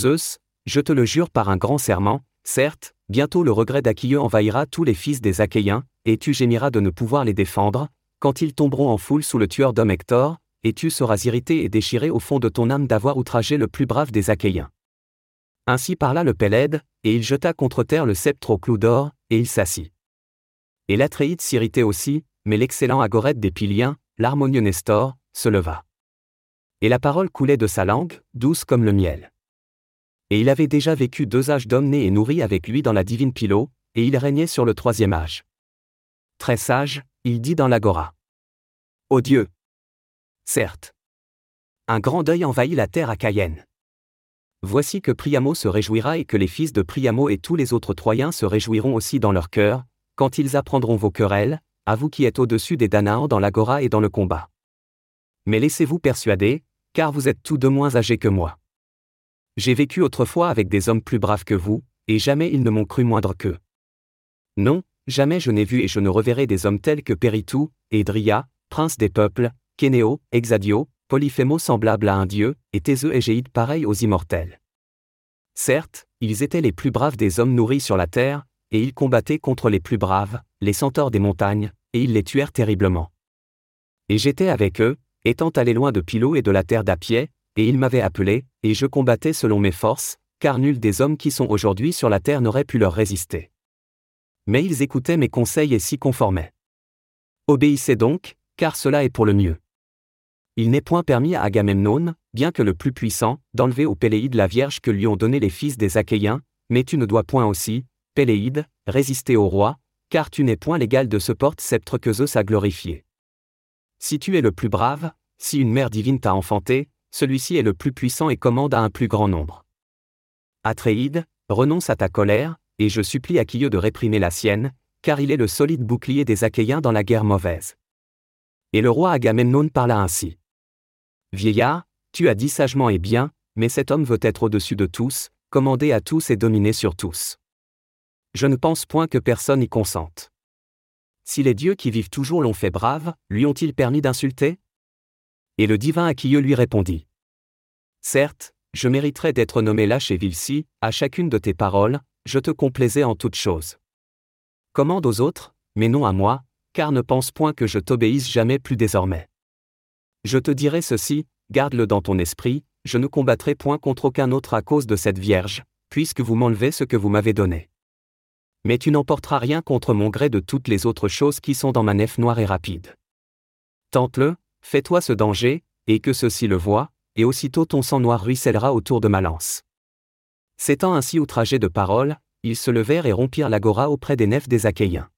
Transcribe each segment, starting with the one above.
Zeus, je te le jure par un grand serment, certes, bientôt le regret d'Aquilleux envahira tous les fils des Achéens, et tu gémiras de ne pouvoir les défendre, quand ils tomberont en foule sous le tueur d'homme Hector, et tu seras irrité et déchiré au fond de ton âme d'avoir outragé le plus brave des Achéens. Ainsi parla le Pélède, et il jeta contre terre le sceptre au clou d'or, et il s'assit. Et l'Atréide s'irritait aussi, mais l'excellent Agorète des Piliens, l'harmonieux Nestor, se leva. Et la parole coulait de sa langue, douce comme le miel. Et il avait déjà vécu deux âges d'hommes nés et nourris avec lui dans la divine Pilo, et il régnait sur le troisième âge. Très sage, il dit dans l'agora. Ô Dieu Certes. Un grand deuil envahit la terre à Cayenne. Voici que Priamo se réjouira et que les fils de Priamo et tous les autres Troyens se réjouiront aussi dans leur cœur, quand ils apprendront vos querelles, à vous qui êtes au-dessus des Danaans dans l'agora et dans le combat. Mais laissez-vous persuader, car vous êtes tous deux moins âgés que moi. J'ai vécu autrefois avec des hommes plus braves que vous, et jamais ils ne m'ont cru moindre qu'eux. Non, jamais je n'ai vu et je ne reverrai des hommes tels que Péritou, Edria, prince des peuples, Kénéo, Exadio, Polyphémo semblable à un dieu, et Théseux et Géide pareils aux immortels. Certes, ils étaient les plus braves des hommes nourris sur la terre, et ils combattaient contre les plus braves, les centaures des montagnes, et ils les tuèrent terriblement. Et j'étais avec eux, étant allé loin de Pilo et de la terre d'Apiais, et ils m'avaient appelé, et je combattais selon mes forces, car nul des hommes qui sont aujourd'hui sur la terre n'aurait pu leur résister. Mais ils écoutaient mes conseils et s'y conformaient. Obéissez donc, car cela est pour le mieux. Il n'est point permis à Agamemnon, bien que le plus puissant, d'enlever au Péléide la vierge que lui ont donnée les fils des Achéens, mais tu ne dois point aussi, Péléide, résister au roi, car tu n'es point l'égal de ce porte-sceptre que Zeus a glorifié. Si tu es le plus brave, si une mère divine t'a enfanté, celui-ci est le plus puissant et commande à un plus grand nombre. Atréide, renonce à ta colère, et je supplie Aquilleux de réprimer la sienne, car il est le solide bouclier des Achéens dans la guerre mauvaise. Et le roi Agamemnon parla ainsi. Vieillard, tu as dit sagement et bien, mais cet homme veut être au-dessus de tous, commander à tous et dominer sur tous. Je ne pense point que personne y consente. Si les dieux qui vivent toujours l'ont fait brave, lui ont-ils permis d'insulter? Et le divin Aquilleux lui répondit. Certes, je mériterais d'être nommé lâche et vil à chacune de tes paroles, je te complaisais en toutes choses. Commande aux autres, mais non à moi, car ne pense point que je t'obéisse jamais plus désormais. Je te dirai ceci, garde-le dans ton esprit, je ne combattrai point contre aucun autre à cause de cette Vierge, puisque vous m'enlevez ce que vous m'avez donné. Mais tu n'emporteras rien contre mon gré de toutes les autres choses qui sont dans ma nef noire et rapide. Tente-le, fais-toi ce danger, et que ceux-ci le voient, et aussitôt ton sang noir ruissellera autour de ma lance. S'étant ainsi outragés de paroles, ils se levèrent et rompirent l'agora auprès des nefs des Achéens.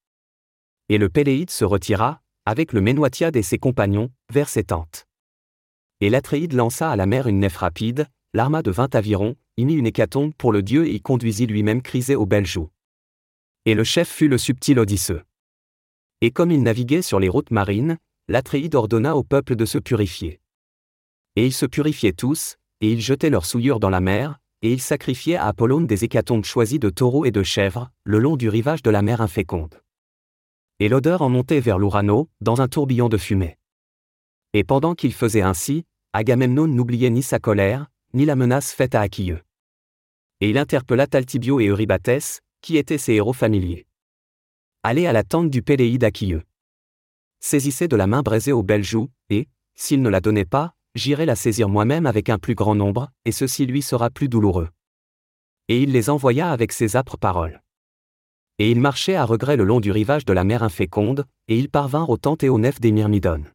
Et le Péléide se retira, avec le Ménoitiade et ses compagnons, vers ses tentes. Et l'Atréide lança à la mer une nef rapide, l'arma de vingt avirons, y mit une hécatombe pour le dieu et y conduisit lui-même Chrysé aux belles joues. Et le chef fut le subtil Odysseux. Et comme il naviguait sur les routes marines, l'Atréide ordonna au peuple de se purifier. Et ils se purifiaient tous, et ils jetaient leurs souillures dans la mer, et ils sacrifiaient à Apollone des hécatombes choisies de taureaux et de chèvres, le long du rivage de la mer inféconde et l'odeur en montait vers l'Urano, dans un tourbillon de fumée. Et pendant qu'il faisait ainsi, Agamemnon n'oubliait ni sa colère, ni la menace faite à Aquilleux. Et il interpella Taltibio et Eurybates, qui étaient ses héros familiers. Allez à la tente du Péléide Aquilleux. Saisissez de la main braisée aux belles joues, et, s'il ne la donnait pas, j'irai la saisir moi-même avec un plus grand nombre, et ceci lui sera plus douloureux. Et il les envoya avec ses âpres paroles. Et ils marchaient à regret le long du rivage de la mer inféconde, et ils parvinrent aux tentes et aux nefs des Myrmidones.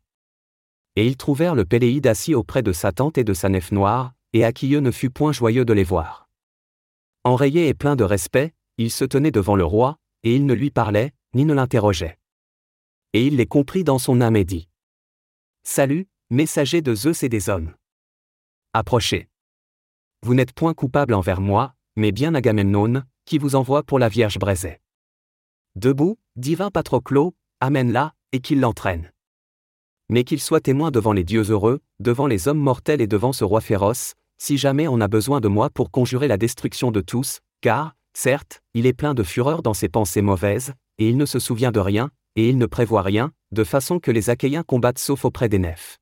Et ils trouvèrent le Péléide assis auprès de sa tente et de sa nef noire, et Aquilleux ne fut point joyeux de les voir. Enrayé et plein de respect, il se tenait devant le roi, et il ne lui parlait, ni ne l'interrogeait. Et il les comprit dans son âme et dit Salut, messager de Zeus et des hommes. Approchez. Vous n'êtes point coupable envers moi, mais bien Agamemnon, qui vous envoie pour la Vierge Brézet. Debout, divin Patroclo, amène-la, et qu'il l'entraîne. Mais qu'il soit témoin devant les dieux heureux, devant les hommes mortels et devant ce roi féroce, si jamais on a besoin de moi pour conjurer la destruction de tous, car, certes, il est plein de fureur dans ses pensées mauvaises, et il ne se souvient de rien, et il ne prévoit rien, de façon que les Achéens combattent sauf auprès des nefs.